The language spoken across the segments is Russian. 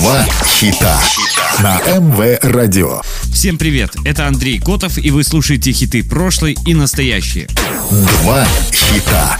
Два хита на МВ Радио. Всем привет, это Андрей Котов, и вы слушаете хиты прошлой и настоящие. Два хита.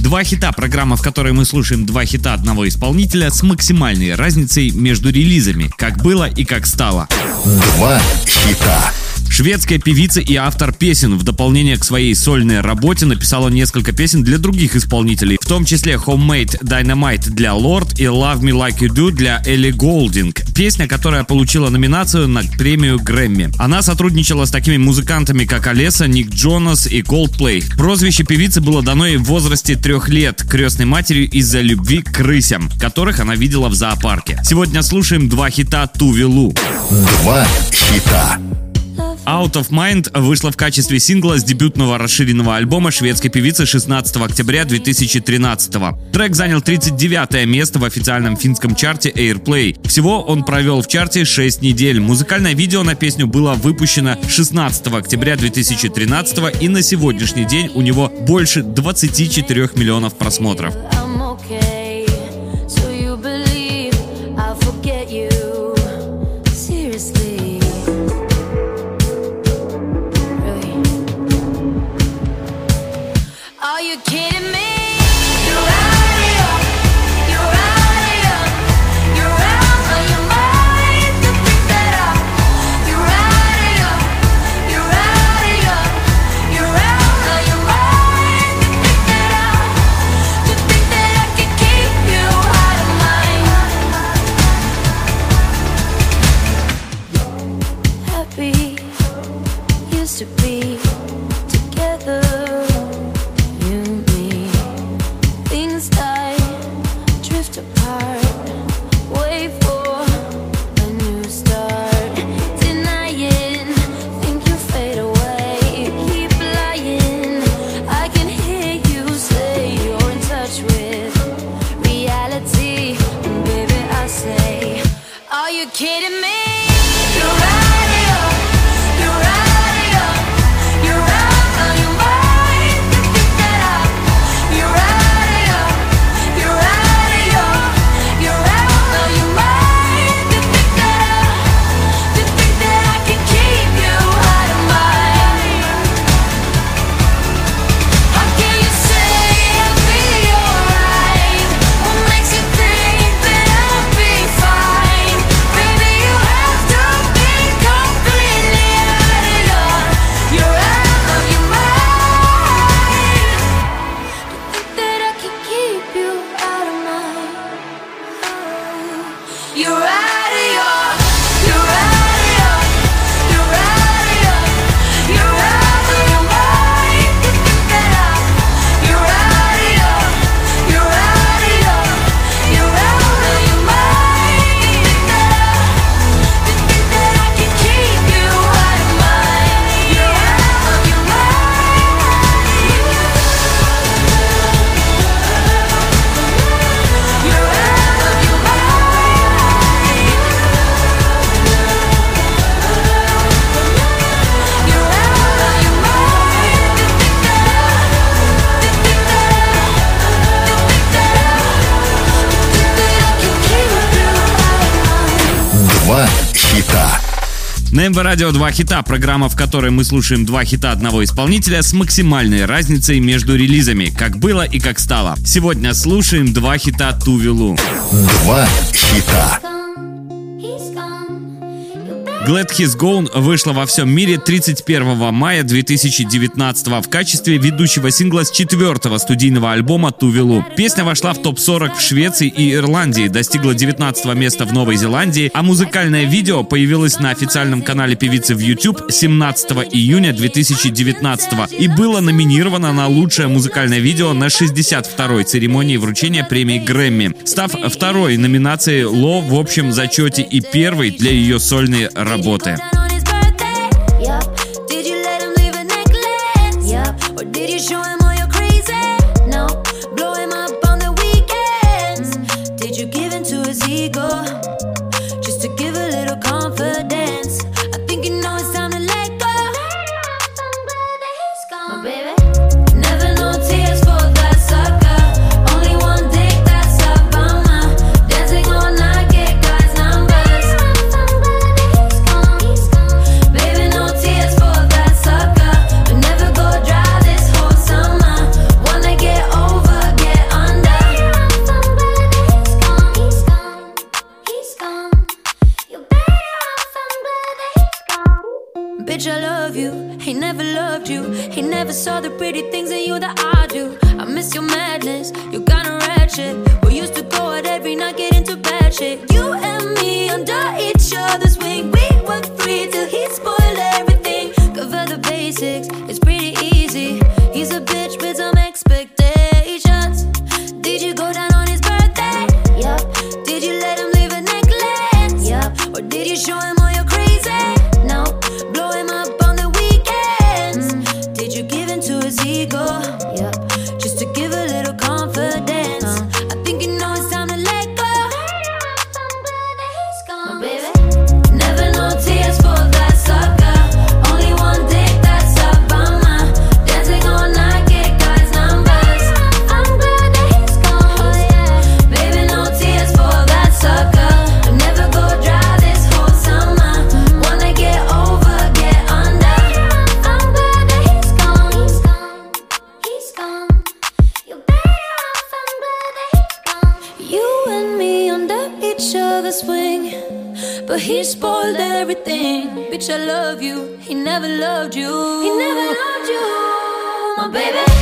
Два хита – программа, в которой мы слушаем два хита одного исполнителя с максимальной разницей между релизами, как было и как стало. Два хита. Шведская певица и автор песен в дополнение к своей сольной работе написала несколько песен для других исполнителей, в том числе Homemade Dynamite для Lord и Love Me Like You Do для Элли Голдинг. Песня, которая получила номинацию на премию Грэмми. Она сотрудничала с такими музыкантами, как Олеса, Ник Джонас и Coldplay. Прозвище певицы было дано ей в возрасте трех лет крестной матерью из-за любви к крысям, которых она видела в зоопарке. Сегодня слушаем два хита Тувилу. Два хита. Out of Mind вышла в качестве сингла с дебютного расширенного альбома шведской певицы 16 октября 2013. Трек занял 39 место в официальном финском чарте Airplay. Всего он провел в чарте 6 недель. Музыкальное видео на песню было выпущено 16 октября 2013 и на сегодняшний день у него больше 24 миллионов просмотров. Happy used to be together, you and me. Things die, drift apart. Wait for a new start. Denying, think you fade away. Keep lying. I can hear you say you're in touch with reality. And baby, I say, Are you kidding me? You're right. На МВ Радио два хита, программа, в которой мы слушаем два хита одного исполнителя с максимальной разницей между релизами, как было и как стало. Сегодня слушаем два хита Тувилу. Два хита. Glad He's Gone вышла во всем мире 31 мая 2019 в качестве ведущего сингла с четвертого студийного альбома Тувилу. Песня вошла в топ-40 в Швеции и Ирландии, достигла 19 места в Новой Зеландии, а музыкальное видео появилось на официальном канале певицы в YouTube 17 июня 2019 и было номинировано на лучшее музыкальное видео на 62-й церемонии вручения премии Грэмми, став второй номинацией Ло в общем зачете и первой для ее сольной работы. работы. Did you bitch, I love you. He never loved you. He never saw the pretty things in you that I do. I miss your madness. You kinda ratchet. We used to go out every night, get into bad shit. You and me under each other's wing. We were free till he spoiled everything. Cover the basics. It's pretty easy. He's a bitch with some expectations. But he spoiled everything. Bitch, I love you. He never loved you. He never loved you, my baby.